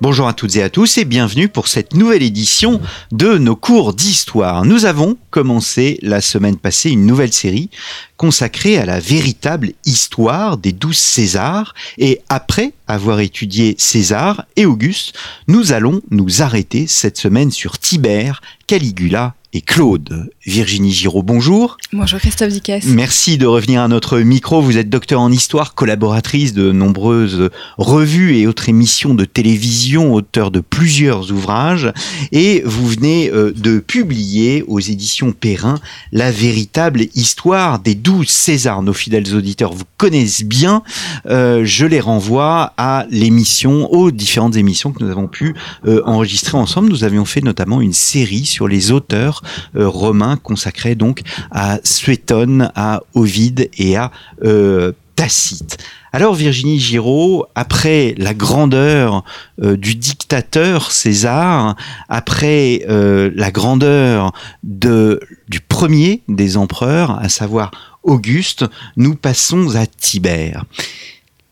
Bonjour à toutes et à tous et bienvenue pour cette nouvelle édition de nos cours d'histoire. Nous avons commencé la semaine passée une nouvelle série consacrée à la véritable histoire des douze Césars et après avoir étudié César et Auguste, nous allons nous arrêter cette semaine sur Tibère, Caligula et Claude. Virginie Giraud, bonjour. Bonjour Christophe Dickès. Merci de revenir à notre micro. Vous êtes docteur en histoire, collaboratrice de nombreuses revues et autres émissions de télévision, auteur de plusieurs ouvrages et vous venez euh, de publier aux éditions Perrin la véritable histoire des douze Césars. Nos fidèles auditeurs vous connaissent bien. Euh, je les renvoie à l'émission, aux différentes émissions que nous avons pu euh, enregistrer ensemble. Nous avions fait notamment une série sur les auteurs romain consacré donc à Suétone, à Ovide et à euh, Tacite. Alors Virginie Giraud, après la grandeur euh, du dictateur César, après la grandeur de, du premier des empereurs, à savoir Auguste, nous passons à Tibère.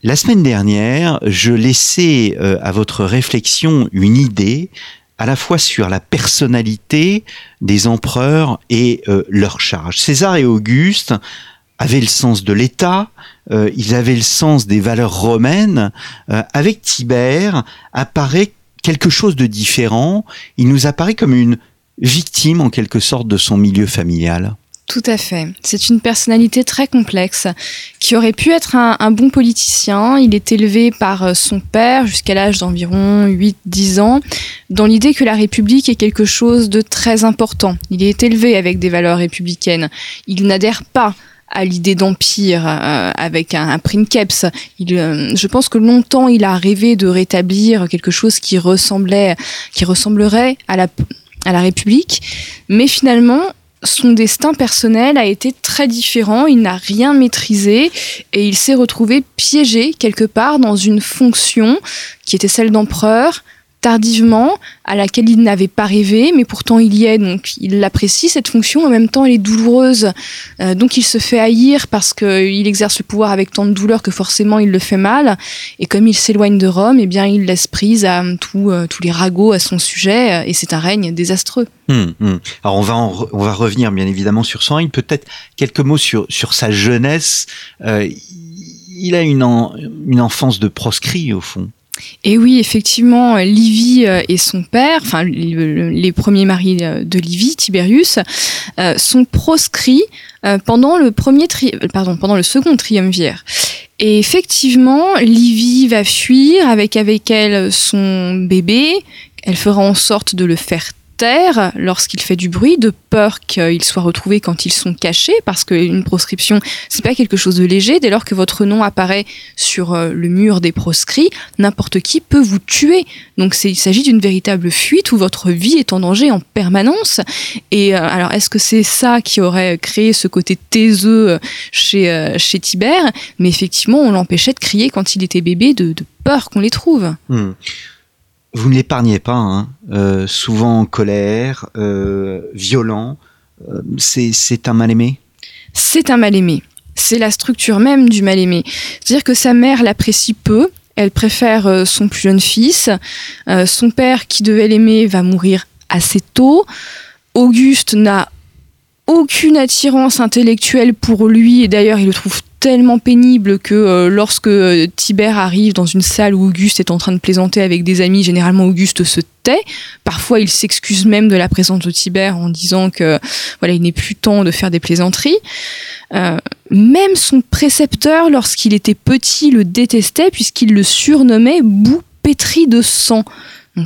La semaine dernière, je laissais à votre réflexion une idée à la fois sur la personnalité des empereurs et euh, leur charge. César et Auguste avaient le sens de l'État, euh, ils avaient le sens des valeurs romaines. Euh, avec Tibère apparaît quelque chose de différent. Il nous apparaît comme une victime en quelque sorte de son milieu familial. Tout à fait. C'est une personnalité très complexe qui aurait pu être un, bon politicien. Il est élevé par euh, son père jusqu'à l'âge d'environ 8-10 ans dans l'idée que la République est quelque chose de très important. Il est élevé avec des valeurs républicaines. Il n'adhère pas à l'idée d'empire euh, avec un, princeps. Euh, je pense que longtemps il a rêvé de rétablir quelque chose qui ressemblait, qui ressemblerait à la à la République, mais finalement son destin personnel a été très différent, il n'a rien maîtrisé et il s'est retrouvé piégé quelque part dans une fonction qui était celle d'empereur, tardivement, à laquelle il n'avait pas rêvé, mais pourtant il y est, donc il apprécie cette fonction, en même temps elle est douloureuse, euh, donc il se fait haïr parce qu'il exerce le pouvoir avec tant de douleur que forcément il le fait mal, et comme il s'éloigne de Rome, eh bien il laisse prise à euh, tous les ragots à son sujet, euh, et c'est un règne désastreux. Hum, hum. Alors on va, on va revenir bien évidemment sur son règne, peut-être quelques mots sur, sur sa jeunesse. il a une, une enfance de proscrit au fond. Et oui, effectivement, Livy euh, et son père, enfin les premiers maris euh, de Livy, Tiberius, euh, sont proscrits pendant le premier pardon, pendant le second triumvirat. Et effectivement, Livy va fuir avec avec elle son bébé. Elle fera en sorte de le faire lorsqu'il fait du bruit, de peur qu'il soit retrouvé quand ils sont cachés, parce qu'une proscription, c'est pas quelque chose de léger. Dès lors que votre nom apparaît sur euh, le mur des proscrits, n'importe qui peut vous tuer. Donc il s'agit d'une véritable fuite où votre vie est en danger en permanence. Et euh, alors, est-ce que c'est ça qui aurait créé ce côté taiseux euh, chez, chez Tibère? Mais effectivement, on l'empêchait de crier quand il était bébé de, peur qu'on les trouve. Hmm vous ne l'épargnez pas, hein. euh, souvent en colère, euh, violent. Euh, c'est un mal-aimé? C'est un mal-aimé. C'est la structure même du mal-aimé. C'est-à-dire que sa mère l'apprécie peu, elle préfère son plus jeune fils. son père, qui devait l'aimer, va mourir assez tôt. Auguste n'a aucune attirance intellectuelle pour lui, et d'ailleurs il le trouve tellement pénible que euh, lorsque euh, Tibère arrive dans une salle où Auguste est en train de plaisanter avec des amis, généralement Auguste se tait. Parfois, il s'excuse même de la présence de Tibère en disant que voilà, il n'est plus temps de faire des plaisanteries. Euh, même son précepteur, lorsqu'il était petit, le détestait puisqu'il le surnommait bout pétri de sang.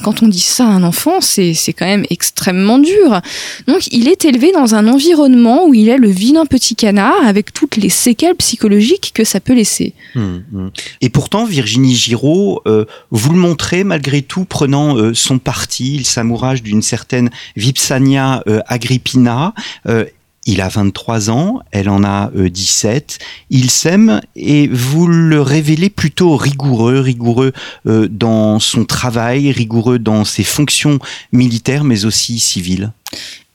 Quand on dit ça à un enfant, c'est quand même extrêmement dur. Donc il est élevé dans un environnement où il est le vilain petit canard avec toutes les séquelles psychologiques que ça peut laisser. Hum, hum. Et pourtant, Virginie Giraud, euh, vous le montrez malgré tout prenant euh, son parti, il s'amourage d'une certaine Vipsania euh, Agrippina Il a 23 ans, elle en a 17. Ils s'aiment et vous le révélez plutôt rigoureux, rigoureux dans son travail, rigoureux dans ses fonctions militaires mais aussi civiles.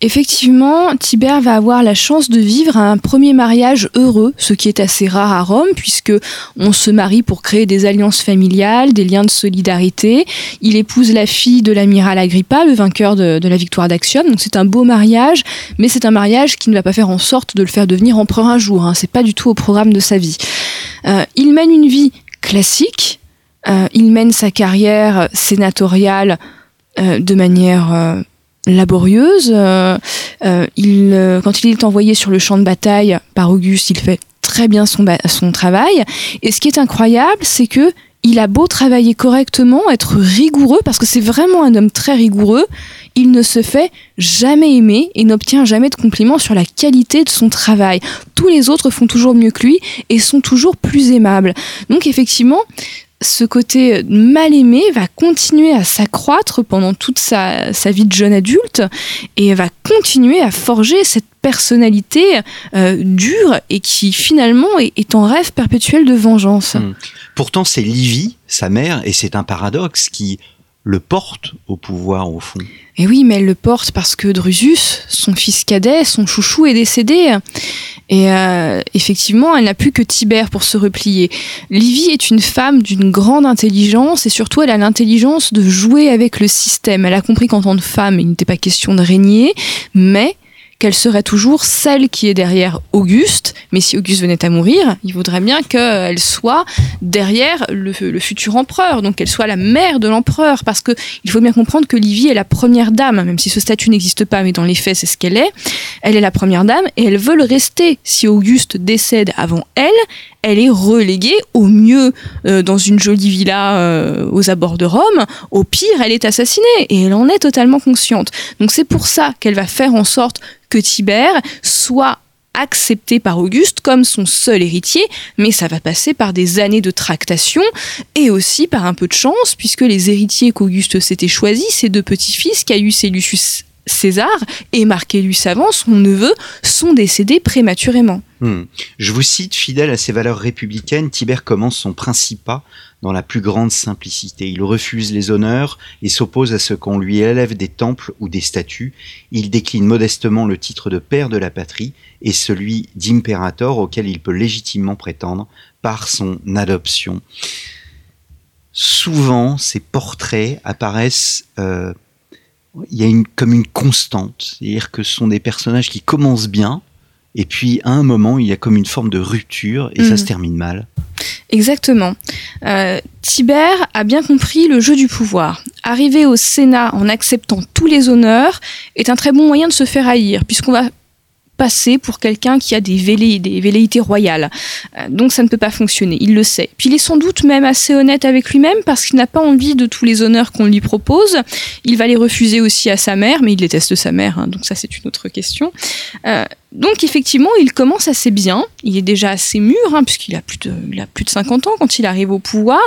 Effectivement, Tibère va avoir la chance de vivre un premier mariage heureux, ce qui est assez rare à Rome, puisque on se marie pour créer des alliances familiales, des liens de solidarité. Il épouse la fille de l'amiral Agrippa, le vainqueur de, la victoire d'Axiom. Donc c'est un beau mariage, mais c'est un mariage qui ne va pas faire en sorte de le faire devenir empereur un jour. Hein. C'est pas du tout au programme de sa vie. Euh, il mène une vie classique. Euh, il mène sa carrière sénatoriale euh, de manière laborieuse. Euh, euh, il, euh, quand il est envoyé sur le champ de bataille par Auguste, il fait très bien son, son travail. Et ce qui est incroyable, c'est que il a beau travailler correctement, être rigoureux, parce que c'est vraiment un homme très rigoureux, il ne se fait jamais aimer et n'obtient jamais de compliments sur la qualité de son travail. Tous les autres font toujours mieux que lui et sont toujours plus aimables. Donc effectivement, ce côté mal aimé va continuer à s'accroître pendant toute sa, vie de jeune adulte et va continuer à forger cette personnalité euh, dure et qui finalement est, en rêve perpétuel de vengeance. Hmm. Pourtant, c'est Livy, sa mère, et c'est un paradoxe qui le porte au pouvoir au fond. Et oui, mais elle le porte parce que Drusus, son fils cadet, son chouchou, est décédé. Et euh, effectivement, elle n'a plus que Tibère pour se replier. Livy est une femme d'une grande intelligence et surtout, elle a l'intelligence de jouer avec le système. Elle a compris qu'en tant que femme, il n'était pas question de régner, mais qu'elle serait toujours celle qui est derrière Auguste, mais si Auguste venait à mourir, il voudrait bien qu'elle soit derrière le, futur empereur, donc qu'elle soit la mère de l'empereur, parce que il faut bien comprendre que Livie est la première dame, même si ce statut n'existe pas, mais dans les faits c'est ce qu'elle est. Elle est la première dame et elle veut le rester. Si Auguste décède avant elle, elle est reléguée au mieux euh, dans une jolie villa euh, aux abords de Rome, au pire elle est assassinée et elle en est totalement consciente. Donc c'est pour ça qu'elle va faire en sorte que Tibère soit accepté par Auguste comme son seul héritier, mais ça va passer par des années de tractation et aussi par un peu de chance, puisque les héritiers qu'Auguste s'était choisis, ses deux petits-fils, Caius et Lucius César et Marcellus avant, son neveu, sont décédés prématurément. Hmm. Je vous cite, fidèle à ses valeurs républicaines, Tibère commence son principat dans la plus grande simplicité. Il refuse les honneurs et s'oppose à ce qu'on lui élève des temples ou des statues. Il décline modestement le titre de père de la patrie et celui d'impérator auquel il peut légitimement prétendre par son adoption. Souvent, ces portraits apparaissent euh, il y a une, comme une constante. C'est-à-dire que ce sont des personnages qui commencent bien, et puis à un moment, il y a comme une forme de rupture, et ça se mm. termine mal. Exactement. Euh, Tibère a bien compris le jeu du pouvoir. Arriver au Sénat en acceptant tous les honneurs est un très bon moyen de se faire haïr, puisqu'on va pour quelqu'un qui a des, des velléités royales. Euh, donc ça ne peut pas fonctionner, il le sait. Puis il est sans doute même assez honnête avec lui-même parce qu'il n'a pas envie de tous les honneurs qu'on lui propose. Il va les refuser aussi à sa mère, mais il déteste sa mère, hein, donc ça c'est une autre question. Euh, donc effectivement, il commence assez bien. Il est déjà assez mûr, hein, puisqu'il a plus de, il a plus de 50 ans quand il arrive au pouvoir.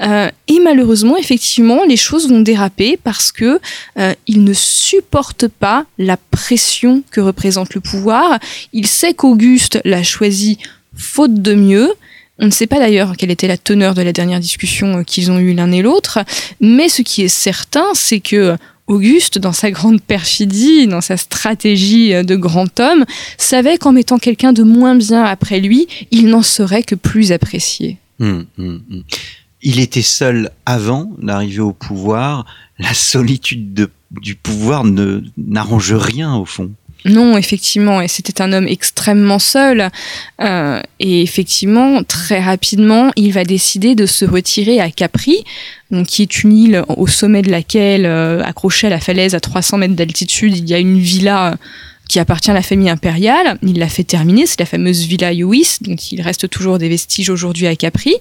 Euh, et malheureusement, effectivement, les choses vont déraper parce que euh, il ne supporte pas la pression que représente le pouvoir. Il sait qu'Auguste l'a choisi faute de mieux. On ne sait pas d'ailleurs quelle était la teneur de la dernière discussion euh, qu'ils ont eue l'un et l'autre, mais ce qui est certain, c'est que Auguste, dans sa grande perfidie, dans sa stratégie euh, de grand homme, savait qu'en mettant quelqu'un de moins bien après lui, il n'en serait que plus apprécié. Hum, hum, hum. Il était seul avant d'arriver au pouvoir. La solitude du pouvoir n'arrange rien au fond. Non, effectivement, et c'était un homme extrêmement seul. Euh, et effectivement, très rapidement, il va décider de se retirer à Capri, donc, qui est une île au sommet de laquelle, euh, accrochée à la falaise à 300 mètres d'altitude, il y a une villa qui appartient à la famille impériale. Il l'a fait terminer, c'est la fameuse villa Iuis, dont il reste toujours des vestiges aujourd'hui à Capri.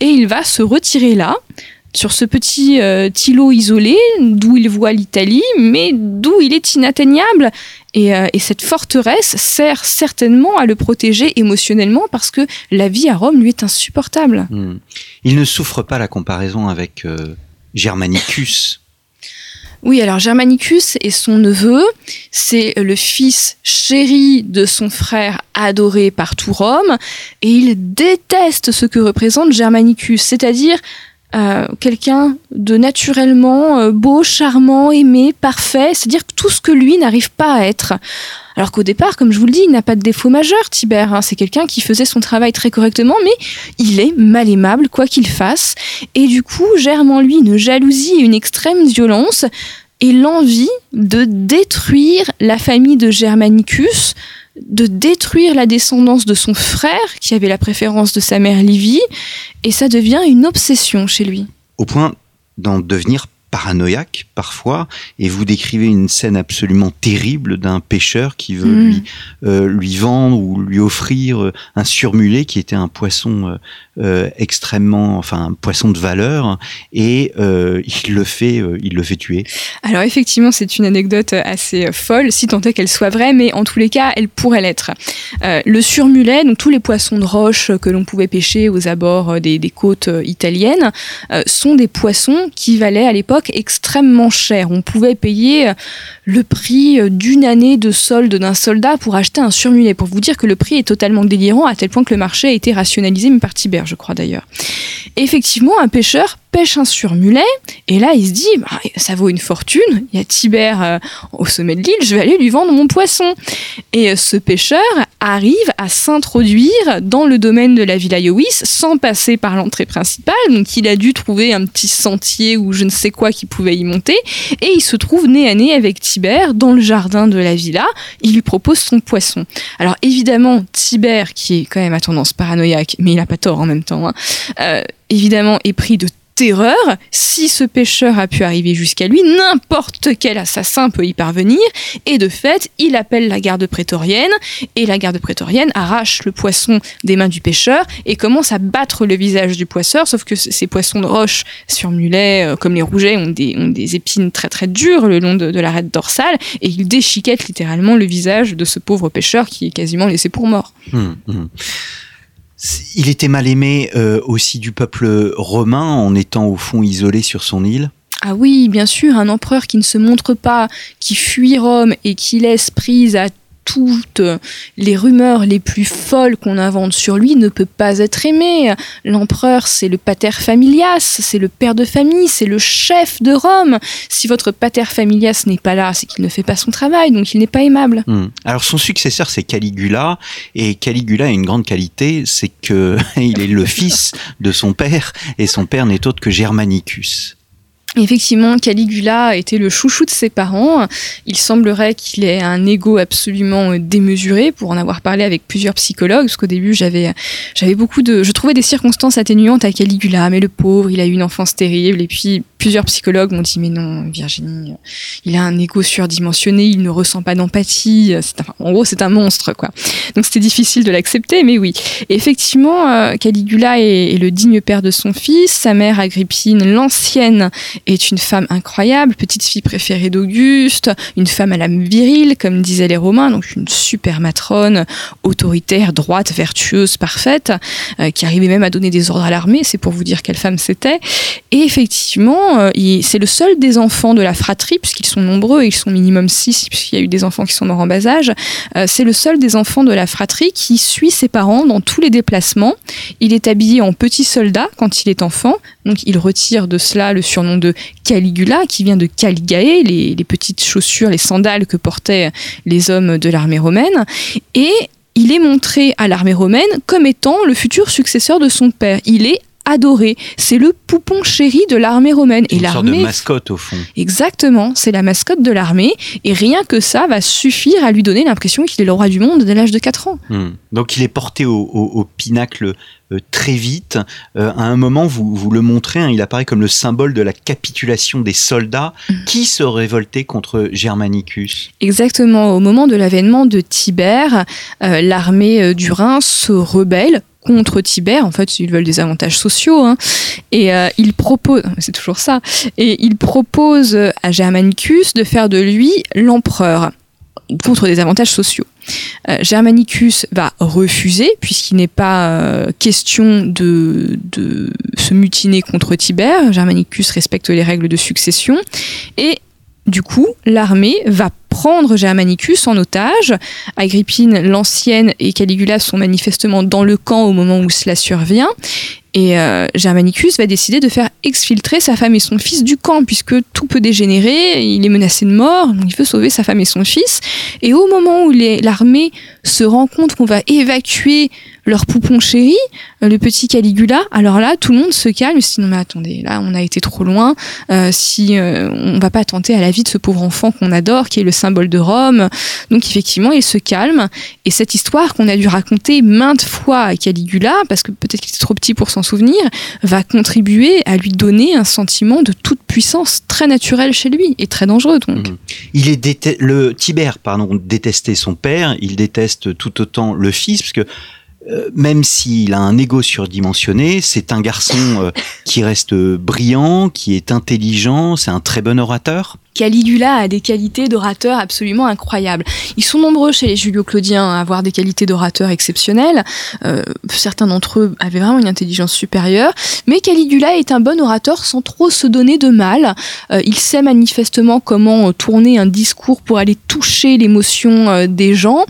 Et il va se retirer là, sur ce petit euh, îlot isolé, d'où il voit l'Italie, mais d'où il est inatteignable. Euh, et, cette forteresse sert certainement à le protéger émotionnellement parce que la vie à Rome lui est insupportable. Hmm. Il ne souffre pas la comparaison avec euh, Germanicus. Oui, alors Germanicus est son neveu, c'est le fils chéri de son frère adoré par tout Rome, et il déteste ce que représente Germanicus, c'est-à-dire euh, quelqu'un de naturellement euh, beau, charmant, aimé, parfait, c'est-à-dire tout ce que lui n'arrive pas à être. Alors qu'au départ, comme je vous le dis, il n'a pas de défaut majeur, Tibère. Hein. C'est quelqu'un qui faisait son travail très correctement, mais il est mal aimable, quoi qu'il fasse. Et du coup, germe en lui une jalousie et une extrême violence et l'envie de détruire la famille de Germanicus, de détruire la descendance de son frère, qui avait la préférence de sa mère Livie, et ça devient une obsession chez lui. Au point d'en devenir paranoïaque parfois, et vous décrivez une scène absolument terrible d'un pêcheur qui veut Mm. lui euh, lui vendre ou lui offrir euh, un surmulet qui était un poisson euh, extrêmement, enfin un poisson de valeur, et euh, il le fait, il le fait tuer. Alors effectivement, c'est une anecdote assez folle, si tant est qu'elle soit vraie, mais en tous les cas, elle pourrait l'être. Le surmulet, donc tous les poissons de roche que l'on pouvait pêcher aux abords des, des côtes italiennes, sont des poissons qui valaient à l'époque extrêmement cher. On pouvait payer euh, le prix euh, d'une année de solde d'un soldat pour acheter un surmulet. Pour vous dire que le prix est totalement délirant, à tel point que le marché a été rationalisé, même par Tibère, je crois d'ailleurs. Effectivement, un pêcheur pêche un surmulet, et là il se dit, bah, ça vaut une fortune, il y a Tibère euh, au sommet de l'île, je vais aller lui vendre mon poisson. Et euh, ce pêcheur arrive à s'introduire dans le domaine de la Villa Iowis sans passer par l'entrée principale, donc il a dû trouver un petit sentier ou je ne sais quoi qui pouvait y monter, et il se trouve nez à nez avec Tibère dans le jardin de la villa, il lui propose son poisson. Alors évidemment, Tibère, qui est quand même à tendance paranoïaque, mais il n'a pas tort en même temps, hein, euh, évidemment est pris de terreur. Si ce pêcheur a pu arriver jusqu'à lui, n'importe quel assassin peut y parvenir. Et de fait, il appelle la garde prétorienne et la garde prétorienne arrache le poisson des mains du pêcheur et commence à battre le visage du poisseur. Sauf que ces poissons de roche sur mulet, euh, comme les rougets, ont des, épines très très dures le long de, de l'arête dorsale et il déchiquette littéralement le visage de ce pauvre pêcheur qui est quasiment laissé pour mort. Hum, hum. Il était mal aimé euh, aussi du peuple romain en étant au fond isolé sur son île? Ah oui, bien sûr, un empereur qui ne se montre pas, qui fuit Rome et qui laisse prise à toutes les rumeurs les plus folles qu'on invente sur lui ne peut pas être aimé. L'empereur, c'est le pater familias, c'est le père de famille, c'est le chef de Rome. Si votre pater familias n'est pas là, c'est qu'il ne fait pas son travail, donc il n'est pas aimable. Hum. Alors son successeur c'est Caligula et Caligula a une grande qualité, c'est que il est le fils de son père et son père n'est autre que Germanicus. Effectivement, Caligula était le chouchou de ses parents. Il semblerait qu'il ait un ego absolument démesuré, pour en avoir parlé avec plusieurs psychologues, parce qu'au début, j'avais, beaucoup de, je trouvais des circonstances atténuantes à Caligula, mais le pauvre, il a eu une enfance terrible, et puis plusieurs psychologues m'ont dit, mais non, Virginie, il a un ego surdimensionné, il ne ressent pas d'empathie, c'est un- en gros, c'est un monstre, quoi. Donc c'était difficile de l'accepter, mais oui. Effectivement, euh, Caligula est le digne père de son fils, sa mère Agrippine, l'ancienne, est une femme incroyable, petite fille préférée d'Auguste, une femme à l'âme virile, comme disaient les Romains, donc une super matrone, autoritaire, droite, vertueuse, parfaite, euh, qui arrivait même à donner des ordres à l'armée, c'est pour vous dire quelle femme c'était. Et effectivement, euh, c'est le seul des enfants de la fratrie, puisqu'ils sont nombreux, ils sont minimum six, puisqu'il y a eu des enfants qui sont morts en bas âge. Euh, c'est le seul des enfants de la fratrie qui suit ses parents dans tous les déplacements. Il est habillé en petit soldat quand il est enfant, donc il retire de cela le surnom de Caligula, qui vient de Caligae, les, les petites chaussures, les sandales que portaient les hommes de l'armée romaine. Et il est montré à l'armée romaine comme étant le futur successeur de son père. Il est adoré. C'est le poupon chéri de l'armée romaine. C'est Et une sorte de l'armée mascotte au fond. Exactement, c'est la mascotte de l'armée, et rien que ça va suffire à lui donner l'impression qu'il est le roi du monde dès l'âge de 4 ans. Hum. Donc il est porté au, au- au pinacle euh, très vite. Euh, à un moment, vous, vous le montrez, hein, il apparaît comme le symbole de la capitulation des soldats Mhm. qui se révoltaient contre Germanicus? Exactement, au moment de l'avènement de Tibère, euh, l'armée du Rhin se rebelle contre Tibère, en fait ils veulent des avantages sociaux, hein. et euh, ils proposent, c'est toujours ça, et ils proposent à Germanicus de faire de lui l'empereur contre des avantages sociaux. Euh, Germanicus va refuser, puisqu'il n'est pas euh, question de, de se mutiner contre Tibère. Germanicus respecte les règles de succession. Et du coup, l'armée va prendre Germanicus en otage. Agrippine l'ancienne et Caligula sont manifestement dans le camp au moment où cela survient. Et euh, Germanicus va décider de faire exfiltrer sa femme et son fils du camp, puisque tout peut dégénérer, il est menacé de mort, donc il veut sauver sa femme et son fils. Et au moment où l'armée se rend compte qu'on va évacuer leur poupon chéri, euh, le petit Caligula, alors là, tout le monde se calme, se dit non mais attendez, là on a été trop loin, euh, si euh, on va pas tenter à la vie de ce pauvre enfant qu'on adore, qui est le symbole de Rome. Donc effectivement, il se calme, et cette histoire qu'on a dû raconter maintes fois à Caligula, parce que peut-être qu'il était trop petit pour s'en souvenir, va contribuer à lui donner un sentiment de toute puissance très naturel chez lui et très dangereux donc. Mmh. Il est le Tibère pardon détestait son père, il déteste tout autant le fils parce que euh, même s'il a un ego surdimensionné, c'est un garçon euh, qui reste brillant, qui est intelligent, c'est un très bon orateur. Caligula a des qualités d'orateur absolument incroyables. Ils sont nombreux chez les Julio-Claudiens à avoir des qualités d'orateur exceptionnelles. Euh, certains d'entre eux avaient vraiment une intelligence supérieure. Mais Caligula est un bon orateur sans trop se donner de mal. Euh, il sait manifestement comment tourner un discours pour aller toucher l'émotion euh, des gens.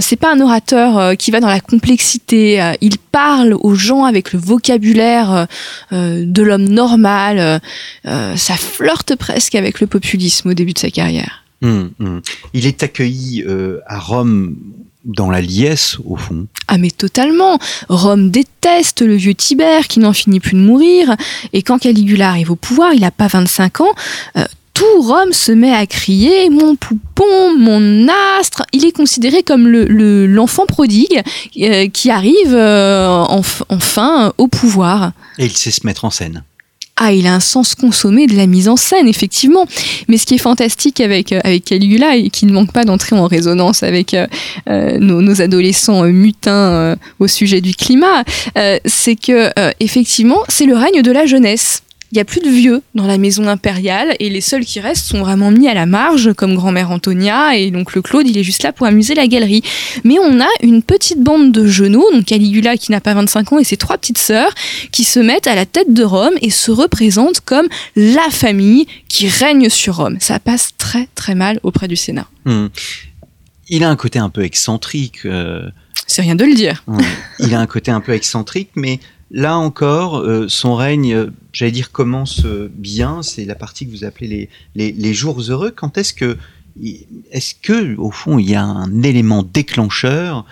c'est pas un orateur qui va dans la complexité. il parle aux gens avec le vocabulaire de l'homme normal. ça flirte presque avec le populaire au début de sa carrière. Hum, hum. Il est accueilli euh, à Rome dans la liesse, au fond. Ah mais totalement. Rome déteste le vieux Tibère qui n'en finit plus de mourir. Et quand Caligula arrive au pouvoir, il n'a pas 25 ans, euh, tout Rome se met à crier mon poupon, mon astre. Il est considéré comme l'enfant le, prodigue euh, qui arrive enfin au pouvoir. Et il sait se mettre en scène ah, il a un sens consommé de la mise en scène, effectivement. Mais ce qui est fantastique avec, euh, Caligula et qui ne manque pas d'entrer en résonance avec euh, euh, nos, adolescents mutins au sujet du climat, c'est que, effectivement, c'est le règne de la jeunesse il n'y a plus de vieux dans la maison impériale et les seuls qui restent sont vraiment mis à la marge, comme grand-mère Antonia et donc le Claude, il est juste là pour amuser la galerie. Mais on a une petite bande de genoux, donc Caligula qui n'a pas 25 ans et ses trois petites sœurs, qui se mettent à la tête de Rome et se représentent comme la famille qui règne sur Rome. Ça passe très très mal auprès du Sénat. Hmm. Il a un côté un peu excentrique. Euh, C'est rien de le dire. Il a un côté un peu excentrique, mais Là encore, euh, son règne, euh, j'allais dire, commence euh, bien. C'est la partie que vous appelez les, jours heureux. Quand est-ce que, est-ce que, au fond, il y a un élément déclencheur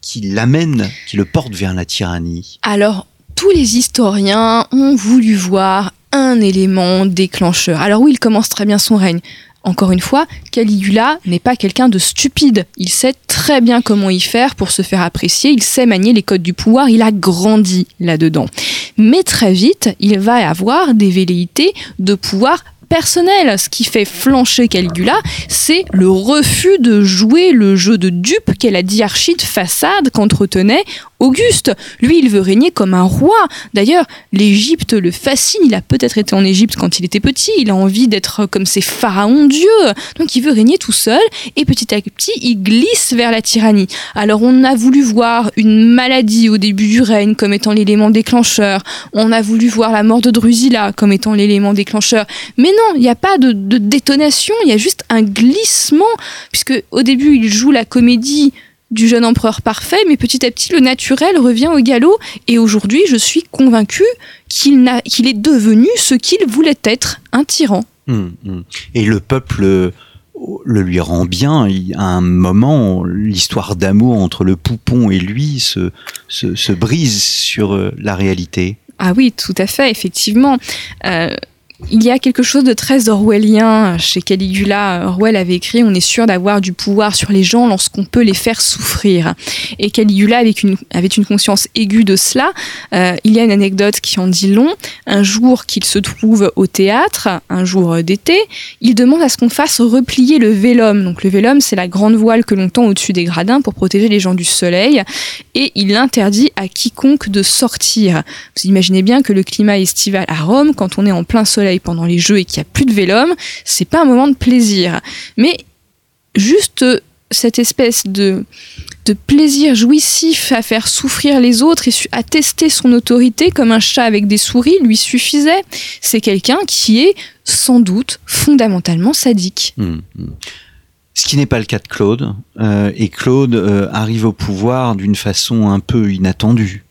qui l'amène, qui le porte vers la tyrannie? Alors, tous les historiens ont voulu voir un élément déclencheur. Alors oui, il commence très bien son règne encore une fois, Caligula n'est pas quelqu'un de stupide. Il sait très bien comment y faire pour se faire apprécier, il sait manier les codes du pouvoir, il a grandi là-dedans. Mais très vite, il va avoir des velléités de pouvoir personnel. Ce qui fait flancher Caligula, c'est le refus de jouer le jeu de dupe qu'est la diarchie de façade qu'entretenait Auguste. Lui, il veut régner comme un roi. D'ailleurs, l'Égypte le fascine. Il a peut-être été en Égypte quand il était petit. Il a envie d'être comme ces pharaons dieux. Donc, il veut régner tout seul. Et petit à petit, il glisse vers la tyrannie. Alors, on a voulu voir une maladie au début du règne comme étant l'élément déclencheur. On a voulu voir la mort de Drusilla comme étant l'élément déclencheur. Mais non, il n'y a pas de, de détonation. Il y a juste un glissement. Puisque au début, il joue la comédie du jeune empereur parfait, mais petit à petit, le naturel revient au galop. Et aujourd'hui, je suis convaincu qu'il est devenu ce qu'il voulait être, un tyran. Hum, hum. Et le peuple le lui rend bien. À un moment, l'histoire d'amour entre le poupon et lui se, se, brise sur euh, la réalité. Ah oui, tout à fait, effectivement. Euh, il y a quelque chose de très orwellien chez Caligula. Orwell avait écrit On est sûr d'avoir du pouvoir sur les gens lorsqu'on peut les faire souffrir. Et Caligula avait une, conscience aiguë de cela. Euh, il y a une anecdote qui en dit long. Un jour qu'il se trouve au théâtre, un jour d'été, il demande à ce qu'on fasse replier le vélum. Donc le vélum, c'est la grande voile que l'on tend au-dessus des gradins pour protéger les gens du soleil. Et il interdit à quiconque de sortir. Vous imaginez bien que le climat estival à Rome, quand on est en plein soleil, pendant les jeux et qu'il n'y a plus de vélum, c'est pas un moment de plaisir. Mais juste cette espèce de, plaisir jouissif à faire souffrir les autres et à tester son autorité comme un chat avec des souris lui suffisait. C'est quelqu'un qui est sans doute fondamentalement sadique. Mmh, mmh. Ce qui n'est pas le cas de Claude. Euh, et Claude euh, arrive au pouvoir d'une façon un peu inattendue.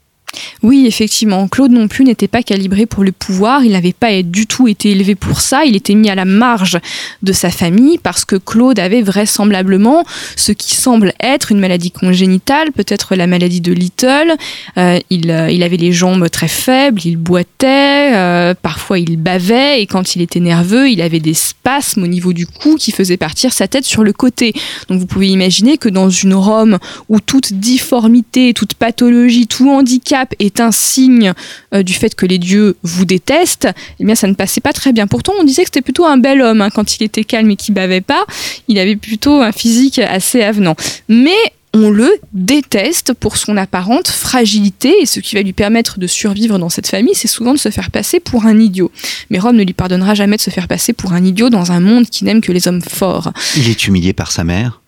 Oui, effectivement, Claude non plus n'était pas calibré pour le pouvoir, il n'avait pas du tout été élevé pour ça, il était mis à la marge de sa famille parce que Claude avait vraisemblablement ce qui semble être une maladie congénitale, peut-être la maladie de Little. Euh, il, euh, il, avait les jambes très faibles, il boitait, euh, parfois il bavait et quand il était nerveux, il avait des spasmes au niveau du cou qui faisaient partir sa tête sur le côté. Donc vous pouvez imaginer que dans une Rome où toute difformité, toute pathologie, tout handicap est un signe euh, du fait que les dieux vous détestent, eh bien ça ne passait pas très bien. Pourtant, on disait que c'était plutôt un bel homme hein, quand il était calme et qu'il bavait pas. Il avait plutôt un physique assez avenant. Mais on le déteste pour son apparente fragilité et ce qui va lui permettre de survivre dans cette famille, c'est souvent de se faire passer pour un idiot. Mais Rome ne lui pardonnera jamais de se faire passer pour un idiot dans un monde qui n'aime que les hommes forts. Il est humilié par sa mère?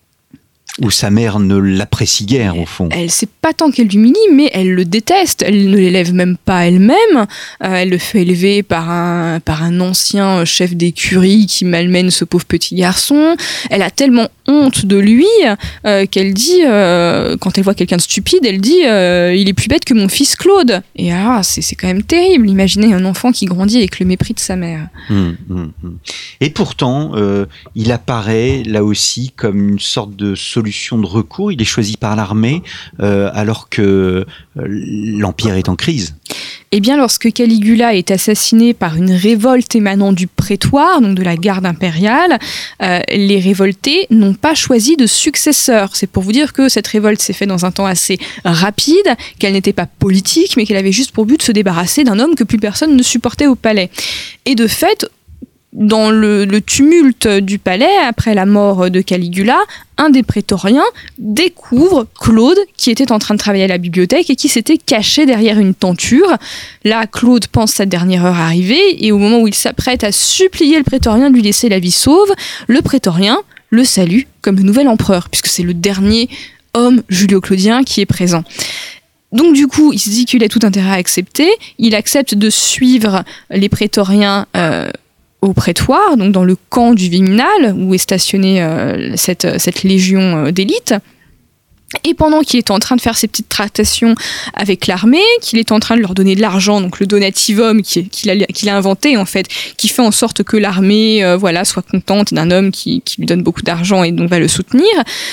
Où sa mère ne l'apprécie guère au fond. Elle sait pas tant qu'elle l'humilie, mais elle le déteste. Elle ne l'élève même pas elle-même. Euh, elle le fait élever par un par un ancien chef d'écurie qui malmène ce pauvre petit garçon. Elle a tellement honte de lui euh, qu'elle dit euh, quand elle voit quelqu'un de stupide, elle dit il est plus bête que mon fils Claude. Et ah, c'est quand même terrible. Imaginez un enfant qui grandit avec le mépris de sa mère. Hum, hum, hum. Et pourtant, il apparaît là aussi comme une sorte de solution de recours. Il est choisi par l'armée euh, alors que euh, l'Empire est en crise. Eh bien, lorsque Caligula est assassiné par une révolte émanant du prétoire, donc de la garde impériale, euh, les révoltés n'ont pas choisi de successeur. C'est pour vous dire que cette révolte s'est faite dans un temps assez rapide, qu'elle n'était pas politique, mais qu'elle avait juste pour but de se débarrasser d'un homme que plus personne ne supportait au palais. Et de fait, dans le, tumulte du palais, après la mort de Caligula, un des prétoriens découvre Claude qui était en train de travailler à la bibliothèque et qui s'était caché derrière une tenture. Là, Claude pense sa dernière heure arriver et au moment où il s'apprête à supplier le prétorien de lui laisser la vie sauve, le prétorien le salue comme nouvel empereur, puisque c'est le dernier homme julio-claudien qui est présent. Donc du coup, il se dit qu'il a tout intérêt à accepter. Il accepte de suivre les prétoriens euh, au prétoire, donc dans le camp du Viminal, où est stationnée euh, cette, cette, légion euh, d'élite. Et pendant qu'il est en train de faire ses petites tractations avec l'armée, qu'il est en train de leur donner de l'argent, donc le donativum qu'il a, inventé en fait, qui fait en sorte que l'armée euh, voilà, soit contente d'un homme qui, lui donne beaucoup d'argent et donc va le soutenir,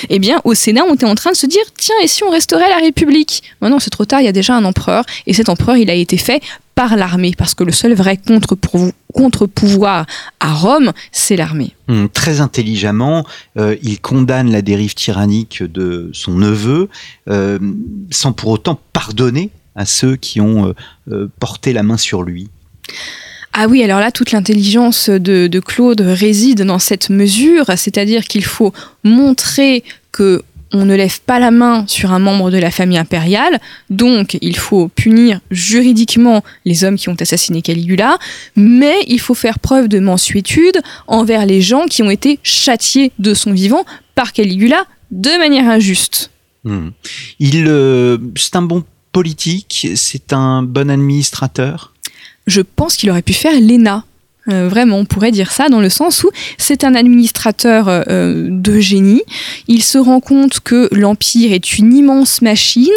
eh bien au Sénat on était en train de se dire tiens et si on restaurait la République? Maintenant c'est trop tard, il y a déjà un empereur et cet empereur il a été fait par l'armée, parce que le seul vrai contre-pouvoir à Rome, c'est l'armée. Hum, très intelligemment, euh, il condamne la dérive tyrannique de son neveu, euh, sans pour autant pardonner à ceux qui ont euh, porté la main sur lui. Ah oui, alors là, toute l'intelligence de, de, Claude réside dans cette mesure, c'est-à-dire qu'il faut montrer que on ne lève pas la main sur un membre de la famille impériale, donc il faut punir juridiquement les hommes qui ont assassiné Caligula, mais il faut faire preuve de mansuétude envers les gens qui ont été châtiés de son vivant par Caligula de manière injuste. Hmm. Il, euh, c'est un bon politique, c'est un bon administrateur? Je pense qu'il aurait pu faire l'ENA euh, vraiment, on pourrait dire ça dans le sens où c'est un administrateur euh, euh, de génie. Il se rend compte que l'Empire est une immense machine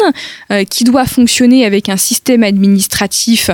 qui doit fonctionner avec un système administratif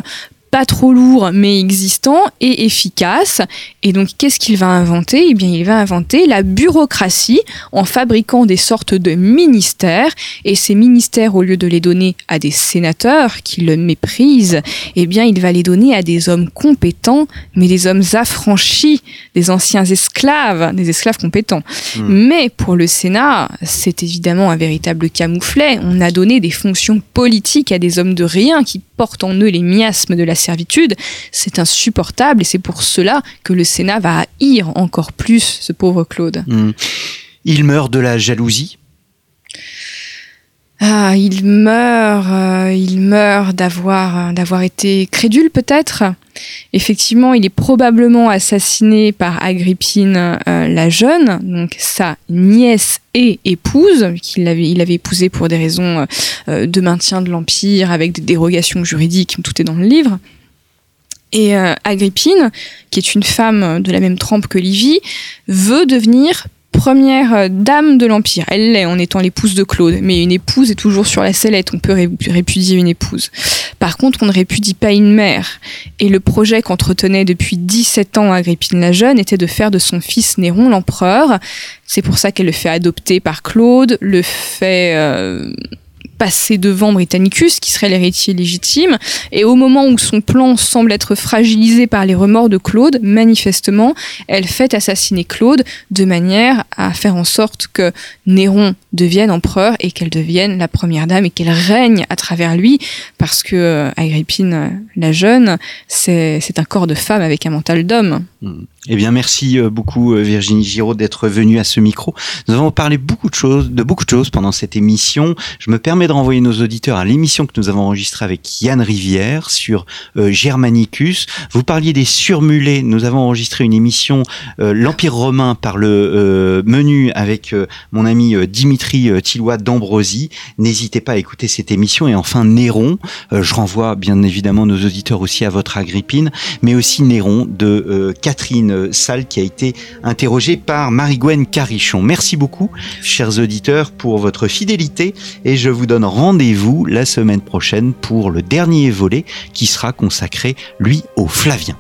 pas trop lourd mais existant et efficace. Et donc qu'est-ce qu'il va inventer? Eh bien il va inventer la bureaucratie en fabriquant des sortes de ministères. Et ces ministères, au lieu de les donner à des sénateurs qui le méprisent, eh bien il va les donner à des hommes compétents, mais des hommes affranchis, des anciens esclaves, des esclaves compétents. Hmm. Mais pour le Sénat, c'est évidemment un véritable camouflet. On a donné des fonctions politiques à des hommes de rien qui portent en eux les miasmes de la servitude, c'est insupportable et c'est pour cela que le Sénat va haïr encore plus ce pauvre Claude. Hmm. Il meurt de la jalousie Ah, il meurt, euh, il meurt d'avoir d'avoir été crédule peut-être. Effectivement, il est probablement assassiné par Agrippine euh, la jeune, donc sa nièce et épouse, qu'il avait, épousée pour des raisons euh, de maintien de l'empire, avec des dérogations juridiques, tout est dans le livre. Et Agrippine, qui est une femme de la même trempe que Livie, veut devenir première euh, dame de l'Empire. Elle l'est en étant l'épouse de Claude, mais une épouse est toujours sur la sellette, on peut répudier une épouse. Par contre, on ne répudie pas une mère. Et le projet qu'entretenait depuis 17 ans Agrippine la Jeune était de faire de son fils Néron l'empereur. C'est pour ça qu'elle le fait adopter par Claude, le fait... Euh, passer devant Britannicus, qui serait l'héritier légitime. Et au moment où son plan semble être fragilisé par les remords de Claude, manifestement, elle fait assassiner Claude de manière à faire en sorte que Néron devienne empereur et qu'elle devienne la première dame et qu'elle règne à travers lui, parce que euh, Agrippine euh, la jeune, c'est un corps de femme avec un mental d'homme. Hmm. Eh bien, merci euh, beaucoup Virginie Giraud d'être venue à ce micro. Nous avons parlé beaucoup de choses, de beaucoup de choses pendant cette émission. Je me permets de renvoyer nos auditeurs à l'émission que nous avons enregistrée avec Yann Rivière sur Germanicus. Vous parliez des surmulets. Nous avons enregistré une émission l'Empire romain par le menu avec mon ami Dimitri Tillois d'Ambrosie. N'hésitez pas à écouter cette émission. Et enfin, Néron. Euh, je renvoie bien évidemment nos auditeurs aussi à votre Agrippine, mais aussi Néron de euh, Catherine Salle qui a été interrogée par Marie-Gwen Carichon. Merci beaucoup, chers auditeurs, pour votre fidélité et je vous rendez-vous la semaine prochaine pour le dernier volet qui sera consacré, lui, aux Flaviens.